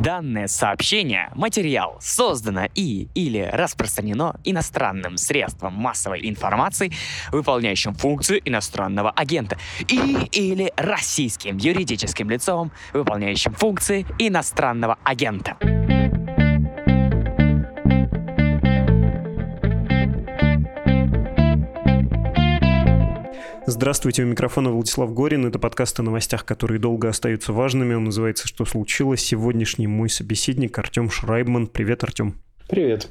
Данное сообщение, материал создано и или распространено иностранным средством массовой информации, выполняющим функцию иностранного агента, и или российским юридическим лицом, выполняющим функции иностранного агента. Здравствуйте, у микрофона Владислав Горин. Это подкаст о новостях, которые долго остаются важными. Он называется «Что случилось?». Сегодняшний мой собеседник Артем Шрайбман. Привет, Артем. Привет.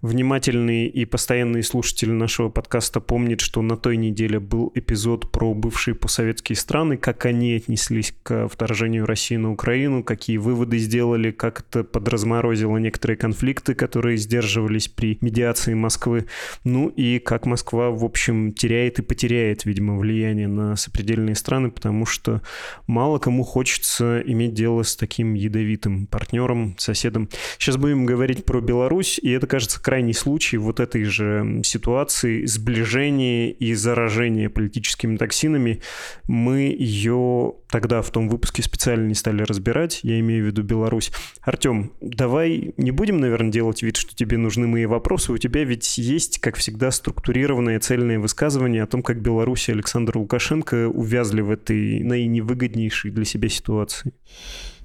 Внимательный и постоянный слушатель нашего подкаста помнит, что на той неделе был эпизод про бывшие постсоветские страны, как они отнеслись к вторжению России на Украину, какие выводы сделали, как это подразморозило некоторые конфликты, которые сдерживались при медиации Москвы, ну и как Москва, в общем, теряет и потеряет, видимо, влияние на сопредельные страны, потому что мало кому хочется иметь дело с таким ядовитым партнером, соседом. Сейчас будем говорить про Беларусь, и это, кажется, крайний случай вот этой же ситуации сближения и заражения политическими токсинами. Мы ее тогда в том выпуске специально не стали разбирать, я имею в виду Беларусь. Артем, давай не будем, наверное, делать вид, что тебе нужны мои вопросы. У тебя ведь есть, как всегда, структурированное цельное высказывание о том, как Беларусь и Александр Лукашенко увязли в этой наиневыгоднейшей для себя ситуации.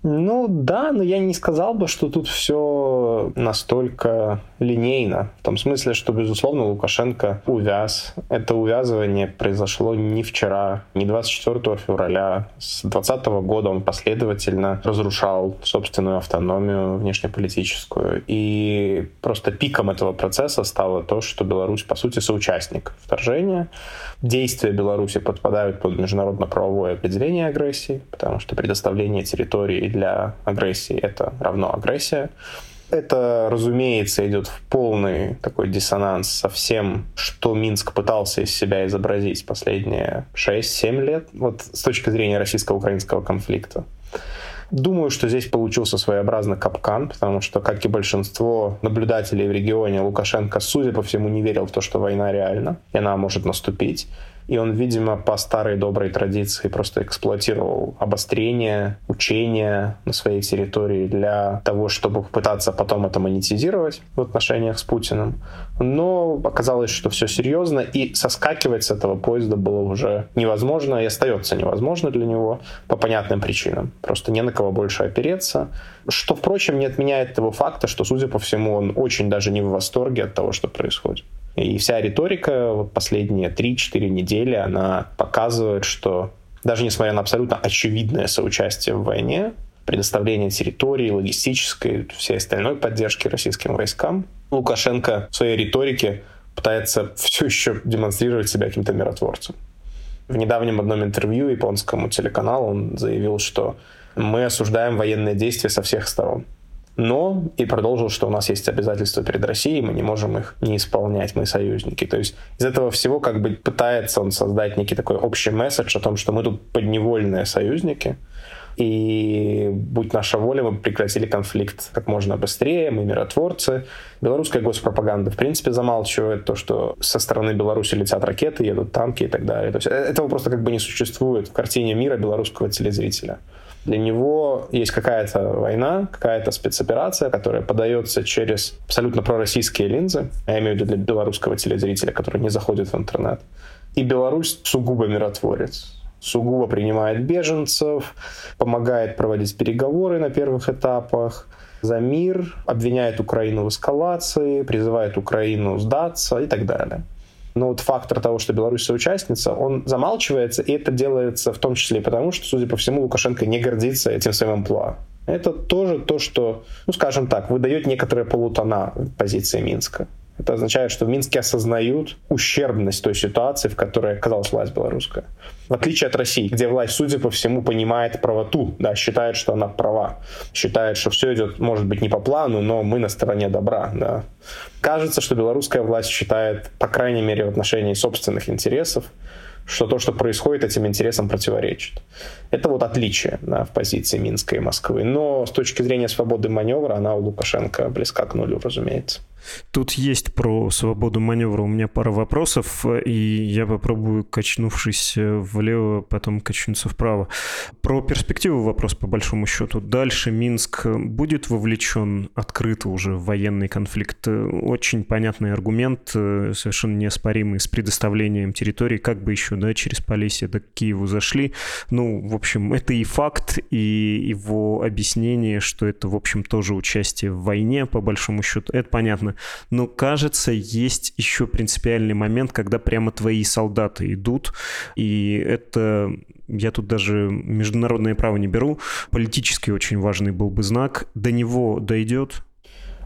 Ну да, но я не сказал бы, что тут все настолько линейно. В том смысле, что, безусловно, Лукашенко увяз. Это увязывание произошло не вчера, не 24 февраля. С 2020 года он последовательно разрушал собственную автономию внешнеполитическую. И просто пиком этого процесса стало то, что Беларусь, по сути, соучастник вторжения. Действия Беларуси подпадают под международно-правовое определение агрессии, потому что предоставление территории для агрессии это равно агрессия. Это, разумеется, идет в полный такой диссонанс со всем, что Минск пытался из себя изобразить последние 6-7 лет, вот с точки зрения российско-украинского конфликта. Думаю, что здесь получился своеобразный капкан, потому что, как и большинство наблюдателей в регионе, Лукашенко, судя по всему, не верил в то, что война реальна, и она может наступить. И он, видимо, по старой доброй традиции просто эксплуатировал обострение, учения на своей территории для того, чтобы пытаться потом это монетизировать в отношениях с Путиным. Но оказалось, что все серьезно, и соскакивать с этого поезда было уже невозможно, и остается невозможно для него по понятным причинам. Просто не на кого больше опереться. Что, впрочем, не отменяет того факта, что, судя по всему, он очень даже не в восторге от того, что происходит. И вся риторика вот последние 3-4 недели, она показывает, что даже несмотря на абсолютно очевидное соучастие в войне, предоставление территории, логистической, всей остальной поддержки российским войскам, Лукашенко в своей риторике пытается все еще демонстрировать себя каким-то миротворцем. В недавнем одном интервью японскому телеканалу он заявил, что мы осуждаем военные действия со всех сторон но и продолжил, что у нас есть обязательства перед Россией, мы не можем их не исполнять, мы союзники. То есть из этого всего как бы пытается он создать некий такой общий месседж о том, что мы тут подневольные союзники, и будь наша воля, мы прекратили конфликт как можно быстрее, мы миротворцы. Белорусская госпропаганда, в принципе, замалчивает то, что со стороны Беларуси летят ракеты, едут танки и так далее. То есть э, этого просто как бы не существует в картине мира белорусского телезрителя. Для него есть какая-то война, какая-то спецоперация, которая подается через абсолютно пророссийские линзы. Я имею в виду для белорусского телезрителя, который не заходит в интернет. И Беларусь сугубо миротворец сугубо принимает беженцев, помогает проводить переговоры на первых этапах за мир, обвиняет Украину в эскалации, призывает Украину сдаться и так далее но вот фактор того, что Беларусь соучастница, он замалчивается, и это делается в том числе потому, что, судя по всему, Лукашенко не гордится этим своим амплуа. Это тоже то, что, ну, скажем так, выдает некоторые полутона позиции Минска. Это означает, что в Минске осознают ущербность той ситуации, в которой оказалась власть белорусская. В отличие от России, где власть, судя по всему, понимает правоту, да, считает, что она права, считает, что все идет, может быть, не по плану, но мы на стороне добра. Да. Кажется, что белорусская власть считает, по крайней мере, в отношении собственных интересов, что то, что происходит, этим интересам противоречит. Это вот отличие да, в позиции Минска и Москвы. Но с точки зрения свободы маневра, она у Лукашенко близка к нулю, разумеется. Тут есть про свободу маневра у меня пара вопросов, и я попробую, качнувшись влево, потом качнуться вправо. Про перспективу вопрос по большому счету. Дальше Минск будет вовлечен открыто уже в военный конфликт? Очень понятный аргумент, совершенно неоспоримый, с предоставлением территории, как бы еще, да, через Полесье до Киеву зашли. Ну, в общем, это и факт, и его объяснение, что это, в общем, тоже участие в войне, по большому счету, это понятно. Но, кажется, есть еще принципиальный момент, когда прямо твои солдаты идут, и это я тут даже международное право не беру, политически очень важный был бы знак, до него дойдет,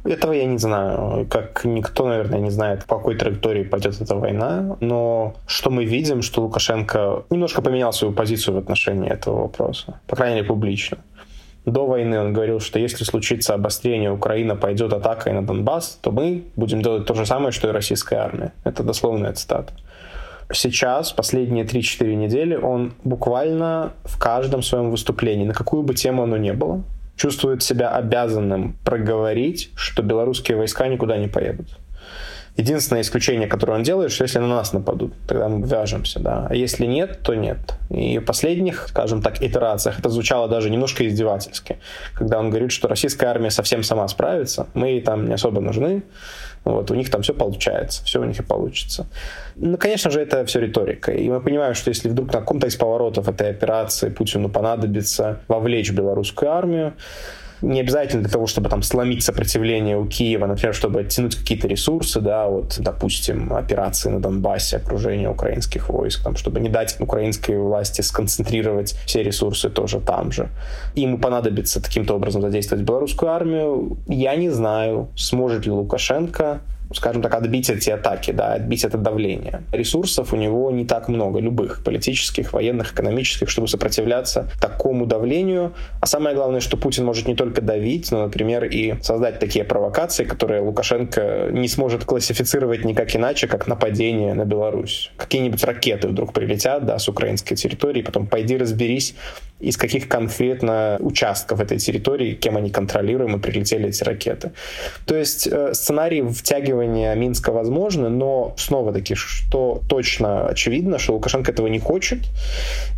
этого я не знаю. Как никто, наверное, не знает, по какой траектории пойдет эта война. Но что мы видим, что Лукашенко немножко поменял свою позицию в отношении этого вопроса. По крайней мере, публично. До войны он говорил, что если случится обострение, Украина пойдет атакой на Донбасс, то мы будем делать то же самое, что и российская армия. Это дословная цитата. Сейчас, последние 3-4 недели, он буквально в каждом своем выступлении, на какую бы тему оно ни было, чувствует себя обязанным проговорить, что белорусские войска никуда не поедут. Единственное исключение, которое он делает, что если на нас нападут, тогда мы вяжемся, да. А если нет, то нет. И в последних, скажем так, итерациях это звучало даже немножко издевательски, когда он говорит, что российская армия совсем сама справится, мы ей там не особо нужны, вот, у них там все получается, все у них и получится. Ну, конечно же, это все риторика. И мы понимаем, что если вдруг на каком-то из поворотов этой операции Путину понадобится вовлечь белорусскую армию, не обязательно для того, чтобы там сломить сопротивление у Киева, например, чтобы оттянуть какие-то ресурсы, да, вот, допустим, операции на Донбассе, окружение украинских войск, там, чтобы не дать украинской власти сконцентрировать все ресурсы тоже там же. Ему понадобится таким-то образом задействовать белорусскую армию. Я не знаю, сможет ли Лукашенко скажем так, отбить эти атаки, да, отбить это давление. Ресурсов у него не так много, любых, политических, военных, экономических, чтобы сопротивляться такому давлению. А самое главное, что Путин может не только давить, но, например, и создать такие провокации, которые Лукашенко не сможет классифицировать никак иначе, как нападение на Беларусь. Какие-нибудь ракеты вдруг прилетят, да, с украинской территории, потом пойди разберись, из каких конкретно участков этой территории, кем они контролируемы, прилетели эти ракеты. То есть э, сценарий втягивания Минска возможны, но снова-таки, что точно очевидно, что Лукашенко этого не хочет,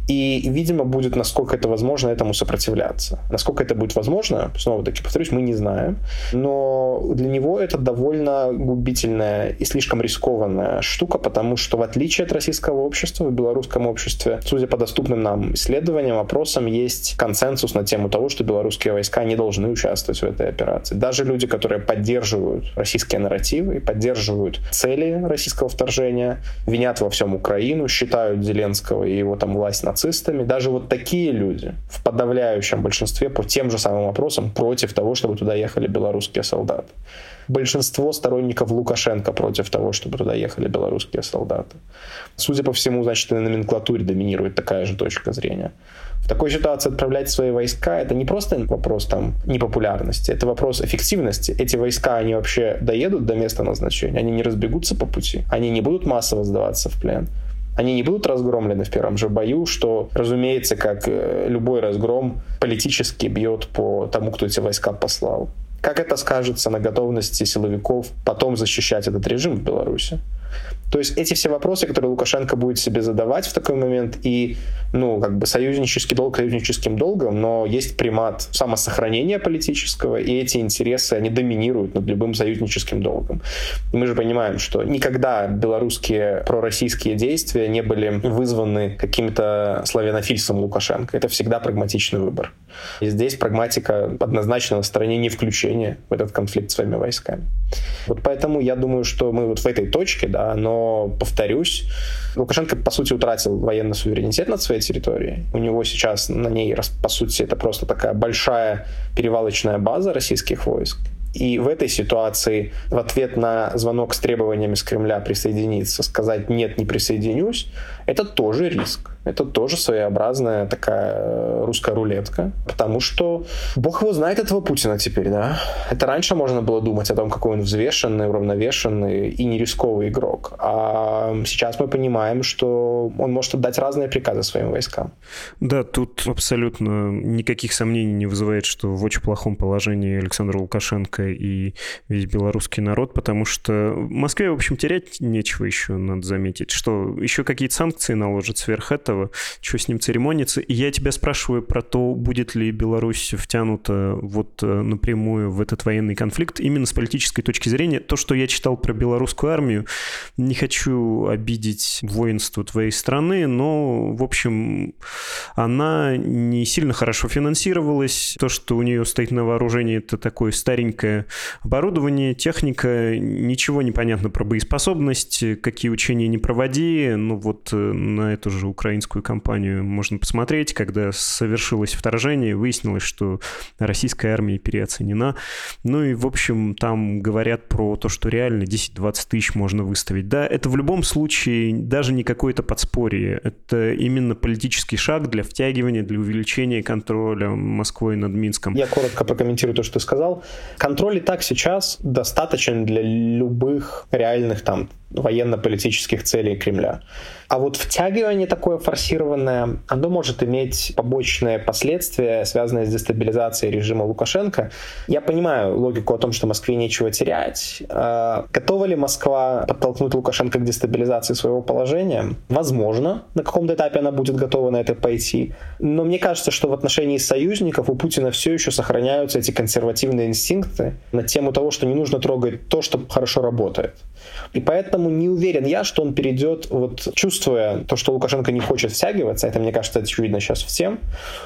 и, видимо, будет, насколько это возможно, этому сопротивляться. Насколько это будет возможно, снова-таки, повторюсь, мы не знаем. Но для него это довольно губительная и слишком рискованная штука, потому что, в отличие от российского общества, в белорусском обществе, судя по доступным нам исследованиям, опросам, есть консенсус на тему того, что белорусские войска не должны участвовать в этой операции. Даже люди, которые поддерживают российские нарративы и поддерживают цели российского вторжения, винят во всем Украину, считают Зеленского и его там власть нацистами, даже вот такие люди в подавляющем большинстве по тем же самым вопросам против того, чтобы туда ехали белорусские солдаты. Большинство сторонников Лукашенко против того, чтобы туда ехали белорусские солдаты. Судя по всему, значит, и на номенклатуре доминирует такая же точка зрения. В такой ситуации отправлять свои войска это не просто вопрос там непопулярности, это вопрос эффективности. Эти войска, они вообще доедут до места назначения, они не разбегутся по пути, они не будут массово сдаваться в плен они не будут разгромлены в первом же бою, что, разумеется, как э, любой разгром, политически бьет по тому, кто эти войска послал. Как это скажется на готовности силовиков потом защищать этот режим в Беларуси? То есть эти все вопросы, которые Лукашенко будет себе задавать в такой момент, и, ну, как бы союзнический долг союзническим долгом, но есть примат самосохранения политического, и эти интересы, они доминируют над любым союзническим долгом. И мы же понимаем, что никогда белорусские пророссийские действия не были вызваны каким-то славянофильством Лукашенко. Это всегда прагматичный выбор. И здесь прагматика однозначно на стороне не включения в этот конфликт своими войсками. Вот поэтому я думаю, что мы вот в этой точке, да, но, повторюсь, Лукашенко, по сути, утратил военный суверенитет над своей территорией. У него сейчас на ней, по сути, это просто такая большая перевалочная база российских войск. И в этой ситуации в ответ на звонок с требованиями с Кремля присоединиться, сказать «нет, не присоединюсь», это тоже риск. Это тоже своеобразная такая русская рулетка, потому что бог его знает этого Путина теперь, да. Это раньше можно было думать о том, какой он взвешенный, уравновешенный и не рисковый игрок. А сейчас мы понимаем, что он может отдать разные приказы своим войскам. Да, тут абсолютно никаких сомнений не вызывает, что в очень плохом положении Александр Лукашенко и весь белорусский народ, потому что в Москве, в общем, терять нечего еще, надо заметить, что еще какие-то санкции наложат сверх этого, что с ним церемониться. И я тебя спрашиваю про то, будет ли Беларусь втянута вот э, напрямую в этот военный конфликт именно с политической точки зрения. То, что я читал про белорусскую армию, не хочу обидеть воинство твоей страны, но, в общем, она не сильно хорошо финансировалась. То, что у нее стоит на вооружении, это такое старенькое оборудование, техника, ничего не понятно про боеспособность, какие учения не проводи. Ну вот на эту же украинскую кампанию можно посмотреть, когда совершилось вторжение, выяснилось, что российская армия переоценена. Ну и, в общем, там говорят про то, что реально 10-20 тысяч можно выставить. Да, это в любом случае даже не какое-то подспорье. Это именно политический шаг для втягивания, для увеличения контроля Москвой над Минском. Я коротко прокомментирую то, что ты сказал. Контроль и так сейчас достаточен для любых реальных там военно-политических целей Кремля. А вот втягивание такое форсированное, оно может иметь побочные последствия, связанные с дестабилизацией режима Лукашенко. Я понимаю логику о том, что Москве нечего терять. А готова ли Москва подтолкнуть Лукашенко к дестабилизации своего положения? Возможно, на каком-то этапе она будет готова на это пойти. Но мне кажется, что в отношении союзников у Путина все еще сохраняются эти консервативные инстинкты на тему того, что не нужно трогать то, что хорошо работает. И поэтому не уверен я, что он перейдет, вот чувствуя то, что Лукашенко не хочет втягиваться, это, мне кажется, очевидно сейчас всем,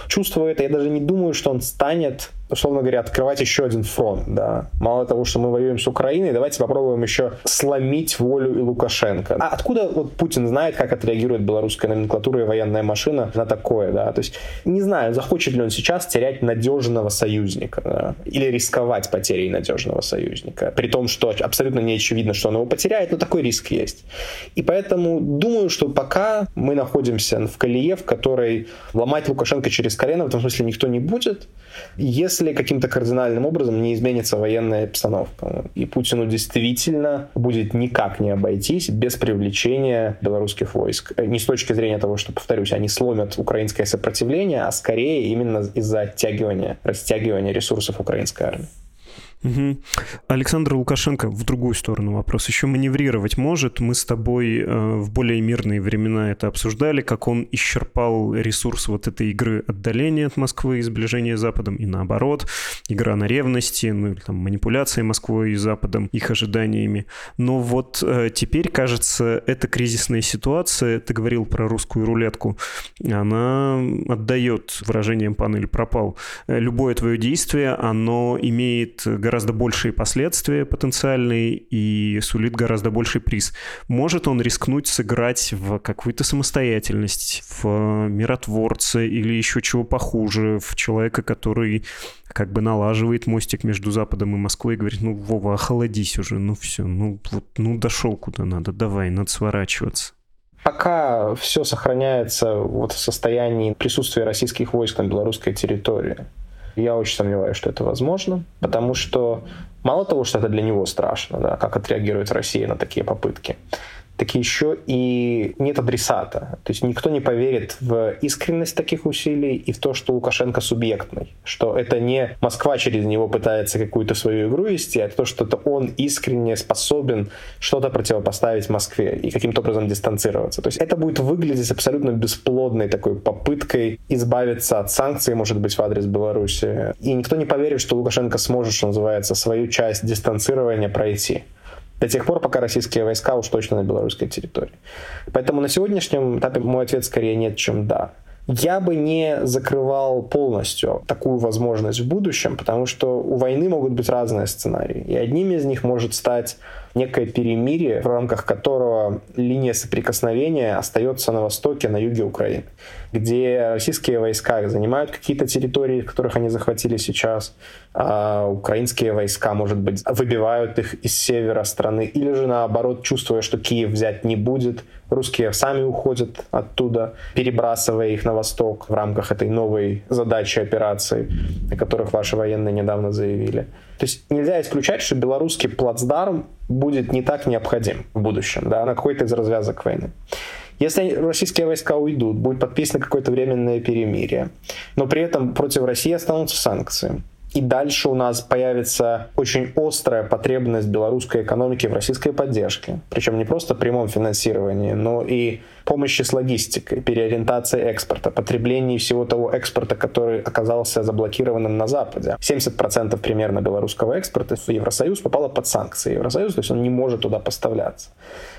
чувствуя это, я даже не думаю, что он станет условно говоря, открывать еще один фронт. Да. Мало того, что мы воюем с Украиной, давайте попробуем еще сломить волю и Лукашенко. А откуда вот Путин знает, как отреагирует белорусская номенклатура и военная машина на такое? Да? То есть не знаю, захочет ли он сейчас терять надежного союзника да? или рисковать потерей надежного союзника. При том, что абсолютно не очевидно, что он его потеряет, но такой риск есть. И поэтому думаю, что пока мы находимся в колее, в которой ломать Лукашенко через колено в этом смысле никто не будет. Если если каким-то кардинальным образом не изменится военная обстановка. И Путину действительно будет никак не обойтись без привлечения белорусских войск. Не с точки зрения того, что, повторюсь, они сломят украинское сопротивление, а скорее именно из-за оттягивания, растягивания ресурсов украинской армии. Угу. Александр Лукашенко в другую сторону вопрос. Еще маневрировать может. Мы с тобой э, в более мирные времена это обсуждали, как он исчерпал ресурс вот этой игры отдаления от Москвы и сближения с Западом, и наоборот, игра на ревности, ну или там манипуляции Москвой и Западом, их ожиданиями. Но вот э, теперь, кажется, эта кризисная ситуация, ты говорил про русскую рулетку, она отдает выражением «пан или пропал». Э, любое твое действие, оно имеет гораздо гораздо большие последствия потенциальные и сулит гораздо больший приз. Может он рискнуть сыграть в какую-то самостоятельность, в миротворца или еще чего похуже, в человека, который как бы налаживает мостик между Западом и Москвой и говорит, ну, Вова, охладись уже, ну все, ну вот, ну дошел куда надо, давай, надо сворачиваться. Пока все сохраняется вот в состоянии присутствия российских войск на белорусской территории, я очень сомневаюсь, что это возможно, потому что мало того, что это для него страшно, да, как отреагирует Россия на такие попытки, так еще и нет адресата. То есть никто не поверит в искренность таких усилий и в то, что Лукашенко субъектный. Что это не Москва через него пытается какую-то свою игру вести, а то, что это он искренне способен что-то противопоставить Москве и каким-то образом дистанцироваться. То есть это будет выглядеть абсолютно бесплодной такой попыткой избавиться от санкций, может быть, в адрес Беларуси. И никто не поверит, что Лукашенко сможет, что называется, свою часть дистанцирования пройти до тех пор, пока российские войска уж точно на белорусской территории. Поэтому на сегодняшнем этапе мой ответ скорее нет, чем да. Я бы не закрывал полностью такую возможность в будущем, потому что у войны могут быть разные сценарии. И одним из них может стать некое перемирие, в рамках которого линия соприкосновения остается на востоке, на юге Украины, где российские войска занимают какие-то территории, которых они захватили сейчас, а украинские войска, может быть, выбивают их из севера страны, или же наоборот, чувствуя, что Киев взять не будет, русские сами уходят оттуда, перебрасывая их на восток в рамках этой новой задачи операции, о которых ваши военные недавно заявили. То есть нельзя исключать, что белорусский плацдарм будет не так необходим в будущем, да, на какой-то из развязок войны. Если российские войска уйдут, будет подписано какое-то временное перемирие, но при этом против России останутся санкции и дальше у нас появится очень острая потребность белорусской экономики в российской поддержке. Причем не просто прямом финансировании, но и помощи с логистикой, переориентацией экспорта, потреблении всего того экспорта, который оказался заблокированным на Западе. 70% примерно белорусского экспорта в Евросоюз попало под санкции Евросоюза, то есть он не может туда поставляться.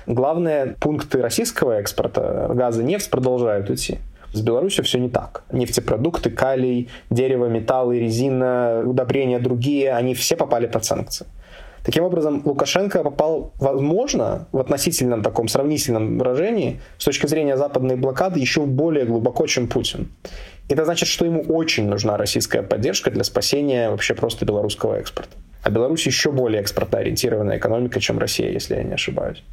Главные пункты российского экспорта, газа, нефть продолжают идти. С Беларусью все не так. Нефтепродукты, калий, дерево, металлы, резина, удобрения другие, они все попали под санкции. Таким образом, Лукашенко попал, возможно, в относительном таком сравнительном выражении, с точки зрения западной блокады, еще более глубоко, чем Путин. Это значит, что ему очень нужна российская поддержка для спасения вообще просто белорусского экспорта. А Беларусь еще более экспортоориентированная экономика, чем Россия, если я не ошибаюсь.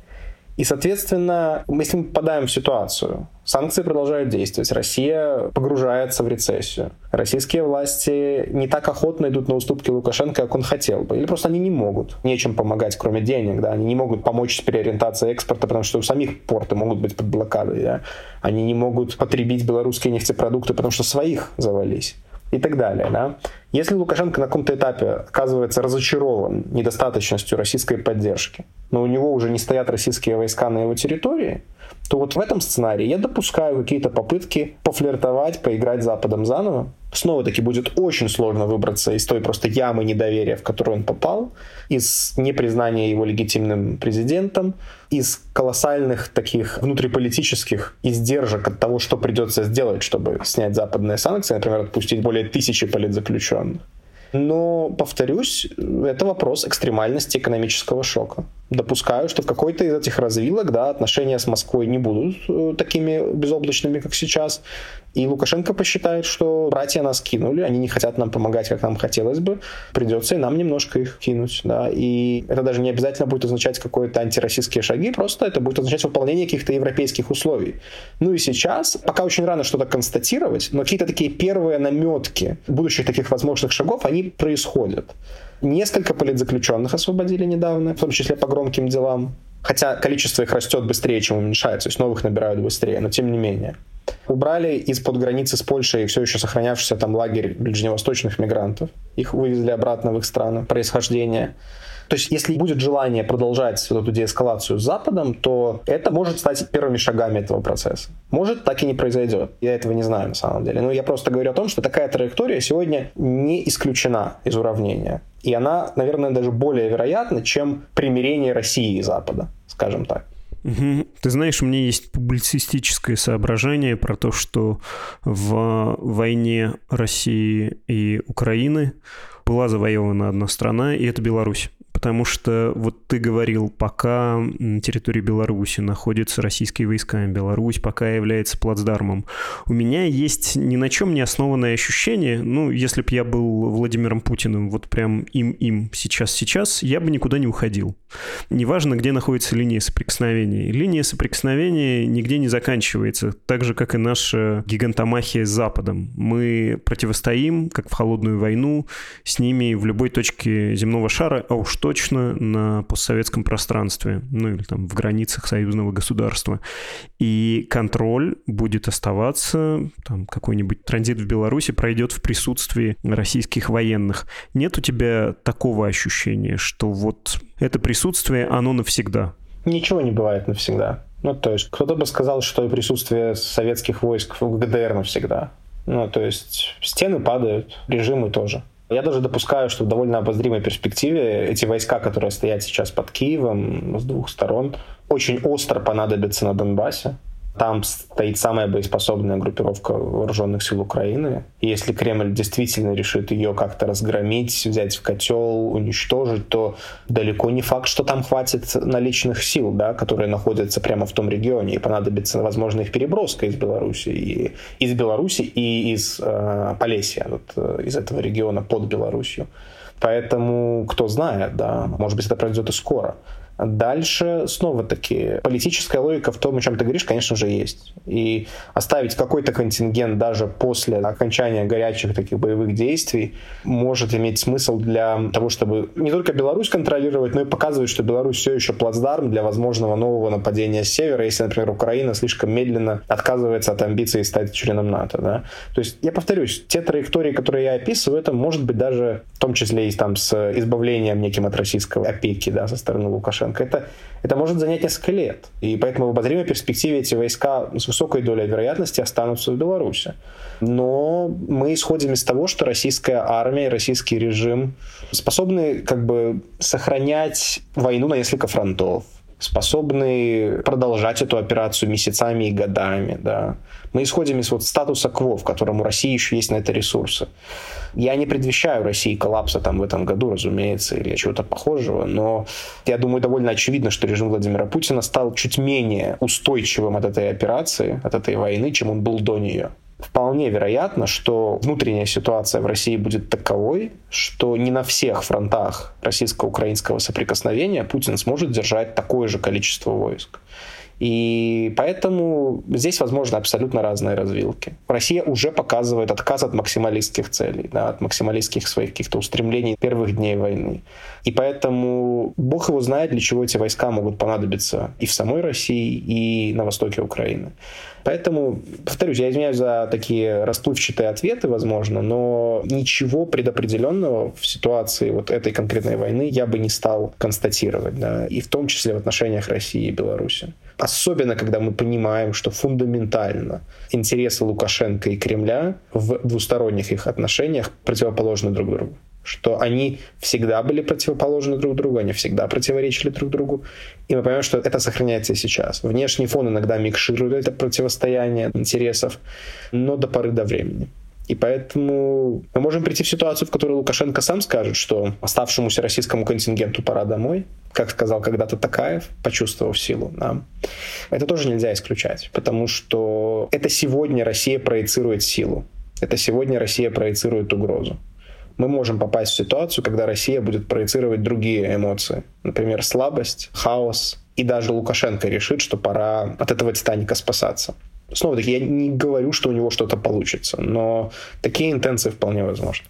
И, соответственно, если мы попадаем в ситуацию, санкции продолжают действовать, Россия погружается в рецессию, российские власти не так охотно идут на уступки Лукашенко, как он хотел бы, или просто они не могут, нечем помогать, кроме денег, да, они не могут помочь с переориентацией экспорта, потому что у самих порты могут быть под блокадой, да? они не могут потребить белорусские нефтепродукты, потому что своих завались и так далее. Да? Если Лукашенко на каком-то этапе оказывается разочарован недостаточностью российской поддержки, но у него уже не стоят российские войска на его территории, то вот в этом сценарии я допускаю какие-то попытки пофлиртовать, поиграть Западом заново. Снова-таки будет очень сложно выбраться из той просто ямы недоверия, в которую он попал, из непризнания его легитимным президентом, из колоссальных таких внутриполитических издержек от того, что придется сделать, чтобы снять западные санкции, например, отпустить более тысячи политзаключенных. Но, повторюсь, это вопрос экстремальности экономического шока. Допускаю, что в какой-то из этих развилок да, отношения с Москвой не будут э, такими безоблачными, как сейчас. И Лукашенко посчитает, что братья нас кинули, они не хотят нам помогать, как нам хотелось бы, придется и нам немножко их кинуть. Да? И это даже не обязательно будет означать какие-то антироссийские шаги, просто это будет означать выполнение каких-то европейских условий. Ну и сейчас, пока очень рано что-то констатировать, но какие-то такие первые наметки будущих таких возможных шагов, они происходят. Несколько политзаключенных освободили недавно, в том числе по громким делам. Хотя количество их растет быстрее, чем уменьшается, то есть новых набирают быстрее, но тем не менее. Убрали из-под границы с Польшей все еще сохранявшийся там лагерь ближневосточных мигрантов. Их вывезли обратно в их страны происхождения. То есть, если будет желание продолжать вот эту деэскалацию с Западом, то это может стать первыми шагами этого процесса. Может, так и не произойдет. Я этого не знаю на самом деле. Но я просто говорю о том, что такая траектория сегодня не исключена из уравнения. И она, наверное, даже более вероятна, чем примирение России и Запада, скажем так. Угу. Ты знаешь, у меня есть публицистическое соображение про то, что в войне России и Украины была завоевана одна страна, и это Беларусь потому что вот ты говорил, пока на территории Беларуси находятся российские войска, Беларусь пока является плацдармом. У меня есть ни на чем не основанное ощущение, ну, если бы я был Владимиром Путиным, вот прям им-им сейчас-сейчас, я бы никуда не уходил. Неважно, где находится линия соприкосновения. Линия соприкосновения нигде не заканчивается, так же, как и наша гигантомахия с Западом. Мы противостоим, как в холодную войну, с ними в любой точке земного шара, а уж то точно на постсоветском пространстве, ну или там в границах союзного государства. И контроль будет оставаться, там какой-нибудь транзит в Беларуси пройдет в присутствии российских военных. Нет у тебя такого ощущения, что вот это присутствие, оно навсегда? Ничего не бывает навсегда. Ну, то есть, кто-то бы сказал, что присутствие советских войск в ГДР навсегда. Ну, то есть, стены падают, режимы тоже. Я даже допускаю, что в довольно обозримой перспективе эти войска, которые стоят сейчас под Киевом с двух сторон, очень остро понадобятся на Донбассе. Там стоит самая боеспособная группировка вооруженных сил Украины. И если Кремль действительно решит ее как-то разгромить, взять в котел, уничтожить, то далеко не факт, что там хватит наличных сил, да, которые находятся прямо в том регионе. И понадобится, возможно, их переброска из Беларуси, и, из Беларуси и из э, Полесья, вот, э, из этого региона под Беларусью. Поэтому, кто знает, да, может быть, это произойдет и скоро. Дальше, снова-таки, политическая логика в том, о чем ты говоришь, конечно же, есть. И оставить какой-то контингент даже после окончания горячих таких боевых действий может иметь смысл для того, чтобы не только Беларусь контролировать, но и показывать, что Беларусь все еще плацдарм для возможного нового нападения с севера, если, например, Украина слишком медленно отказывается от амбиции стать членом НАТО. Да? То есть, я повторюсь, те траектории, которые я описываю, это может быть даже в том числе и там, с избавлением неким от российской опеки да, со стороны Лукашенко Лукашенко, это, это может занять несколько лет. И поэтому в обозримой перспективе эти войска с высокой долей вероятности останутся в Беларуси. Но мы исходим из того, что российская армия, российский режим способны как бы сохранять войну на несколько фронтов способны продолжать эту операцию месяцами и годами. Да. Мы исходим из вот статуса КВО, в котором у России еще есть на это ресурсы. Я не предвещаю России коллапса там в этом году, разумеется, или чего-то похожего, но я думаю, довольно очевидно, что режим Владимира Путина стал чуть менее устойчивым от этой операции, от этой войны, чем он был до нее вполне вероятно, что внутренняя ситуация в России будет таковой, что не на всех фронтах российско-украинского соприкосновения Путин сможет держать такое же количество войск. И поэтому здесь возможны абсолютно разные развилки. Россия уже показывает отказ от максималистских целей, да, от максималистских своих каких-то устремлений первых дней войны. И поэтому Бог его знает, для чего эти войска могут понадобиться и в самой России, и на востоке Украины. Поэтому, повторюсь, я извиняюсь за такие расплывчатые ответы, возможно, но ничего предопределенного в ситуации вот этой конкретной войны я бы не стал констатировать, да, и в том числе в отношениях России и Беларуси. Особенно, когда мы понимаем, что фундаментально интересы Лукашенко и Кремля в двусторонних их отношениях противоположны друг другу что они всегда были противоположны друг другу, они всегда противоречили друг другу. И мы понимаем, что это сохраняется и сейчас. Внешний фон иногда микширует это противостояние интересов, но до поры до времени. И поэтому мы можем прийти в ситуацию, в которой Лукашенко сам скажет, что оставшемуся российскому контингенту пора домой, как сказал когда-то Такаев, почувствовав силу. Да. Это тоже нельзя исключать, потому что это сегодня Россия проецирует силу. Это сегодня Россия проецирует угрозу мы можем попасть в ситуацию, когда Россия будет проецировать другие эмоции. Например, слабость, хаос. И даже Лукашенко решит, что пора от этого Титаника спасаться. Снова-таки, я не говорю, что у него что-то получится, но такие интенции вполне возможны.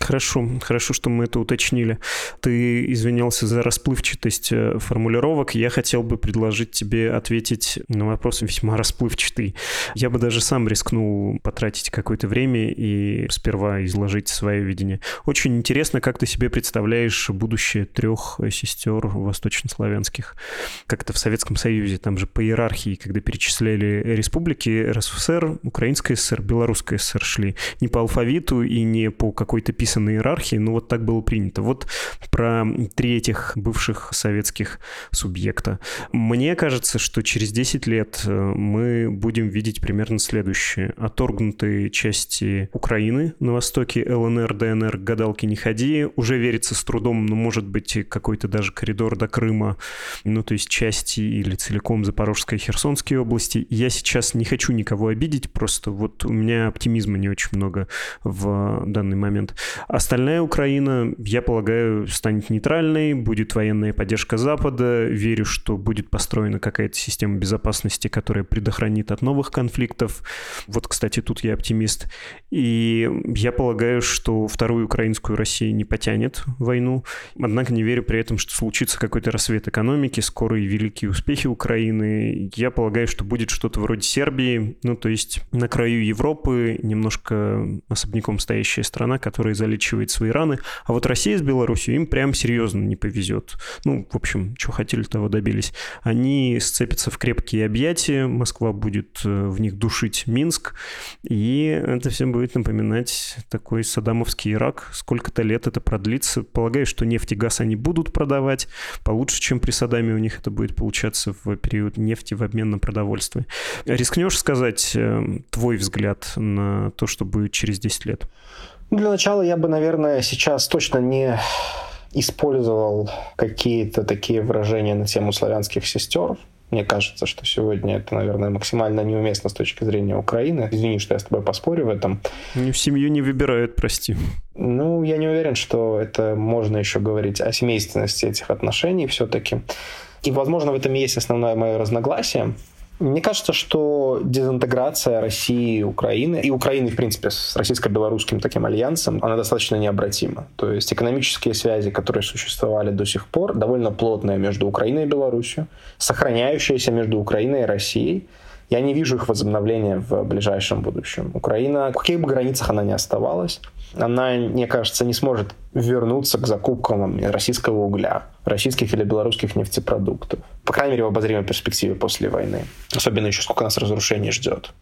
Хорошо, хорошо, что мы это уточнили. Ты извинялся за расплывчатость э, формулировок. Я хотел бы предложить тебе ответить на вопрос весьма расплывчатый. Я бы даже сам рискнул потратить какое-то время и сперва изложить свое видение. Очень интересно, как ты себе представляешь будущее трех сестер восточнославянских. Как это в Советском Союзе, там же по иерархии, когда перечисляли республики, РСФСР, Украинская ССР, Белорусская ССР шли не по алфавиту и не по какой-то прописанной иерархии, но вот так было принято. Вот про три этих бывших советских субъекта. Мне кажется, что через 10 лет э, мы будем видеть примерно следующее. Оторгнутые части Украины на востоке, ЛНР, ДНР, гадалки не ходи. Уже верится с трудом, но может быть какой-то даже коридор до Крыма, ну то есть части или целиком Запорожской и Херсонской области. Я сейчас не хочу никого обидеть, просто вот у меня оптимизма не очень много в данный момент. Остальная Украина, я полагаю, станет нейтральной, будет военная поддержка Запада. Верю, что будет построена какая-то система безопасности, которая предохранит от новых конфликтов. Вот, кстати, тут я оптимист. И я полагаю, что вторую украинскую Россию не потянет войну. Однако не верю при этом, что случится какой-то рассвет экономики, скорые великие успехи Украины. Я полагаю, что будет что-то вроде Сербии, ну, то есть на краю Европы, немножко особняком стоящая страна, которая за залечивает свои раны. А вот Россия с Беларусью им прям серьезно не повезет. Ну, в общем, что хотели, того добились. Они сцепятся в крепкие объятия, Москва будет э, в них душить Минск, и это все будет напоминать такой саддамовский Ирак. Сколько-то лет это продлится. Полагаю, что нефть и газ они будут продавать получше, чем при Саддаме у них это будет получаться в период нефти в обмен на продовольствие. Рискнешь сказать э, твой взгляд на то, что будет через 10 лет? Для начала я бы, наверное, сейчас точно не использовал какие-то такие выражения на тему славянских сестер. Мне кажется, что сегодня это, наверное, максимально неуместно с точки зрения Украины. Извини, что я с тобой поспорю в этом. В семью не выбирают, прости. Ну, я не уверен, что это можно еще говорить о семейственности этих отношений все-таки. И, возможно, в этом есть основное мое разногласие. Мне кажется, что дезинтеграция России и Украины, и Украины, в принципе, с российско-белорусским таким альянсом, она достаточно необратима. То есть экономические связи, которые существовали до сих пор, довольно плотные между Украиной и Беларусью, сохраняющиеся между Украиной и Россией, я не вижу их возобновления в ближайшем будущем. Украина, в каких бы границах она ни оставалась, она, мне кажется, не сможет вернуться к закупкам российского угля, российских или белорусских нефтепродуктов. По крайней мере, в обозримой перспективе после войны. Особенно еще сколько нас разрушений ждет.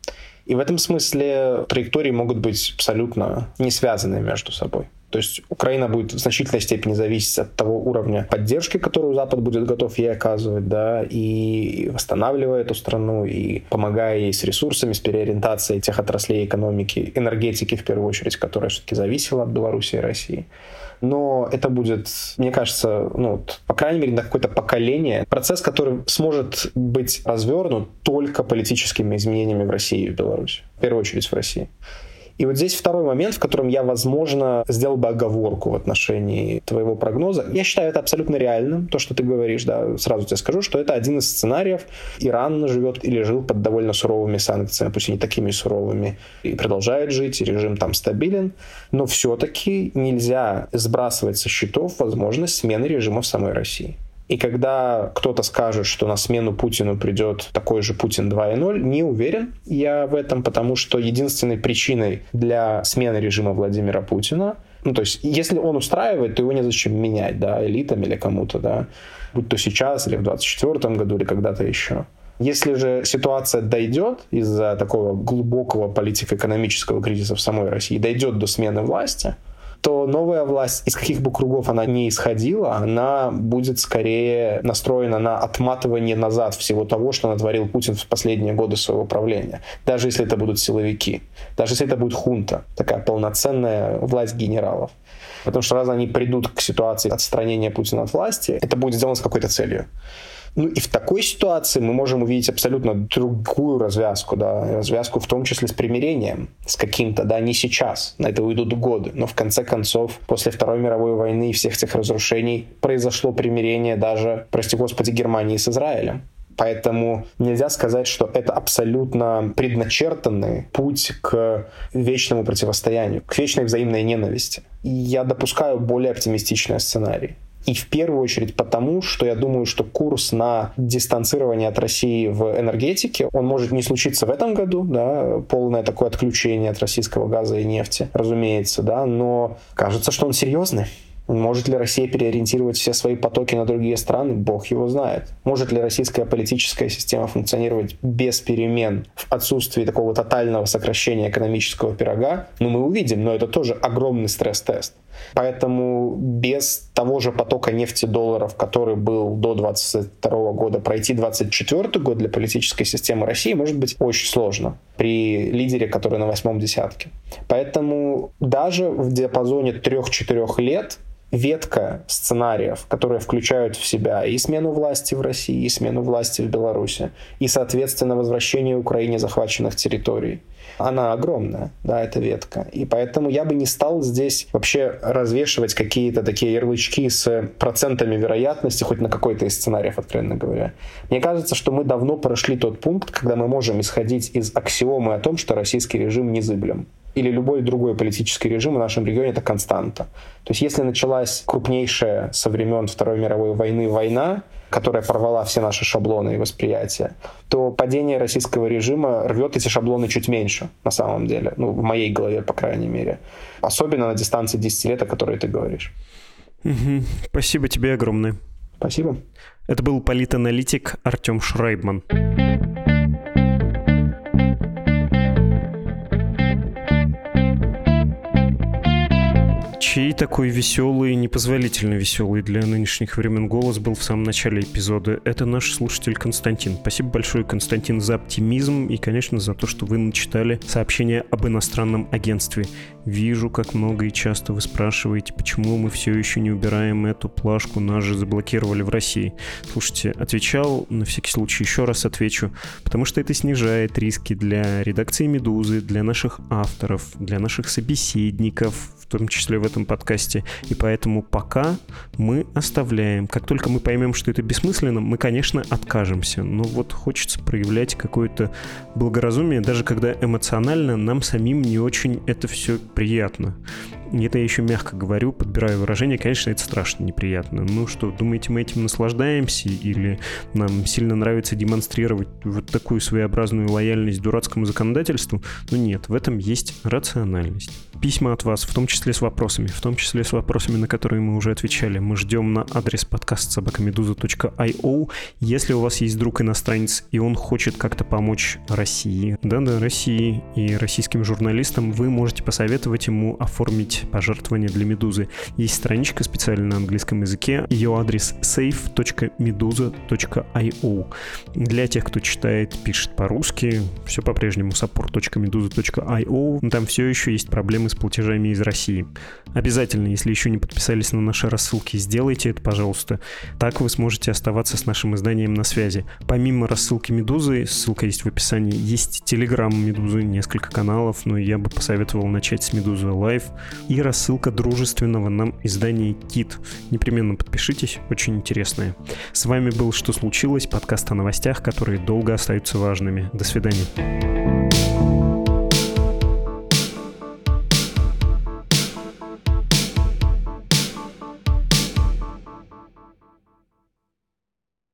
И в этом смысле траектории могут быть абсолютно не связаны между собой. То есть Украина будет в значительной степени зависеть от того уровня поддержки, которую Запад будет готов ей оказывать, да, и восстанавливая эту страну, и помогая ей с ресурсами, с переориентацией тех отраслей экономики, энергетики в первую очередь, которая все-таки зависела от Беларуси и России но это будет, мне кажется, ну, по крайней мере, на какое-то поколение, процесс, который сможет быть развернут только политическими изменениями в России и в Беларуси. В первую очередь в России. И вот здесь второй момент, в котором я, возможно, сделал бы оговорку в отношении твоего прогноза. Я считаю это абсолютно реальным, то, что ты говоришь, да, сразу тебе скажу, что это один из сценариев. Иран живет или жил под довольно суровыми санкциями, пусть и не такими суровыми, и продолжает жить, и режим там стабилен, но все-таки нельзя сбрасывать со счетов возможность смены режима в самой России. И когда кто-то скажет, что на смену Путину придет такой же Путин 2.0, не уверен я в этом, потому что единственной причиной для смены режима Владимира Путина ну, то есть, если он устраивает, то его незачем менять, да, элитам или кому-то, да, будь то сейчас или в 2024 году или когда-то еще. Если же ситуация дойдет из-за такого глубокого политико-экономического кризиса в самой России, дойдет до смены власти, то новая власть, из каких бы кругов она не исходила, она будет скорее настроена на отматывание назад всего того, что натворил Путин в последние годы своего правления. Даже если это будут силовики, даже если это будет хунта, такая полноценная власть генералов. Потому что раз они придут к ситуации отстранения Путина от власти, это будет сделано с какой-то целью. Ну и в такой ситуации мы можем увидеть абсолютно другую развязку, да, развязку в том числе с примирением, с каким-то, да, не сейчас, на это уйдут годы, но в конце концов, после Второй мировой войны и всех этих разрушений произошло примирение даже, прости господи, Германии с Израилем. Поэтому нельзя сказать, что это абсолютно предначертанный путь к вечному противостоянию, к вечной взаимной ненависти. И я допускаю более оптимистичный сценарий. И в первую очередь потому, что я думаю, что курс на дистанцирование от России в энергетике, он может не случиться в этом году, да, полное такое отключение от российского газа и нефти, разумеется, да, но кажется, что он серьезный. Может ли Россия переориентировать все свои потоки на другие страны? Бог его знает. Может ли российская политическая система функционировать без перемен в отсутствии такого тотального сокращения экономического пирога? Ну, мы увидим, но это тоже огромный стресс-тест. Поэтому без того же потока нефти долларов, который был до 2022 года, пройти 2024 год для политической системы России может быть очень сложно при лидере, который на восьмом десятке. Поэтому даже в диапазоне 3-4 лет ветка сценариев, которые включают в себя и смену власти в России, и смену власти в Беларуси, и, соответственно, возвращение Украине захваченных территорий. Она огромная, да, эта ветка. И поэтому я бы не стал здесь вообще развешивать какие-то такие ярлычки с процентами вероятности хоть на какой-то из сценариев, откровенно говоря. Мне кажется, что мы давно прошли тот пункт, когда мы можем исходить из аксиомы о том, что российский режим незыблем. Или любой другой политический режим в нашем регионе — это константа. То есть если началась крупнейшая со времен Второй мировой войны война, которая порвала все наши шаблоны и восприятия, то падение российского режима рвет эти шаблоны чуть меньше, на самом деле. Ну, в моей голове, по крайней мере. Особенно на дистанции 10 лет, о которой ты говоришь. Угу. Спасибо тебе огромное. Спасибо. Это был политаналитик Артем Шрайбман. Чей такой веселый, непозволительно веселый для нынешних времен голос был в самом начале эпизода. Это наш слушатель Константин. Спасибо большое, Константин, за оптимизм и, конечно, за то, что вы начитали сообщение об иностранном агентстве. Вижу, как много и часто вы спрашиваете, почему мы все еще не убираем эту плашку, нас же заблокировали в России. Слушайте, отвечал, на всякий случай еще раз отвечу, потому что это снижает риски для редакции «Медузы», для наших авторов, для наших собеседников, том числе в этом подкасте. И поэтому пока мы оставляем. Как только мы поймем, что это бессмысленно, мы, конечно, откажемся. Но вот хочется проявлять какое-то благоразумие, даже когда эмоционально нам самим не очень это все приятно. Это я еще мягко говорю, подбираю выражение, конечно, это страшно неприятно. Ну что, думаете, мы этим наслаждаемся или нам сильно нравится демонстрировать вот такую своеобразную лояльность дурацкому законодательству? Ну нет, в этом есть рациональность письма от вас, в том числе с вопросами, в том числе с вопросами, на которые мы уже отвечали. Мы ждем на адрес подкаст собакамедуза.io. Если у вас есть друг иностранец, и он хочет как-то помочь России, да-да, России и российским журналистам, вы можете посоветовать ему оформить пожертвование для Медузы. Есть страничка специально на английском языке, ее адрес safe.meduza.io. Для тех, кто читает, пишет по-русски, все по-прежнему support.meduza.io. Там все еще есть проблемы проблемы с платежами из России. Обязательно, если еще не подписались на наши рассылки, сделайте это, пожалуйста. Так вы сможете оставаться с нашим изданием на связи. Помимо рассылки Медузы, ссылка есть в описании, есть Телеграм Медузы, несколько каналов, но я бы посоветовал начать с Медузы Лайв и рассылка дружественного нам издания Кит. Непременно подпишитесь, очень интересное. С вами был «Что случилось?» подкаст о новостях, которые долго остаются важными. До свидания.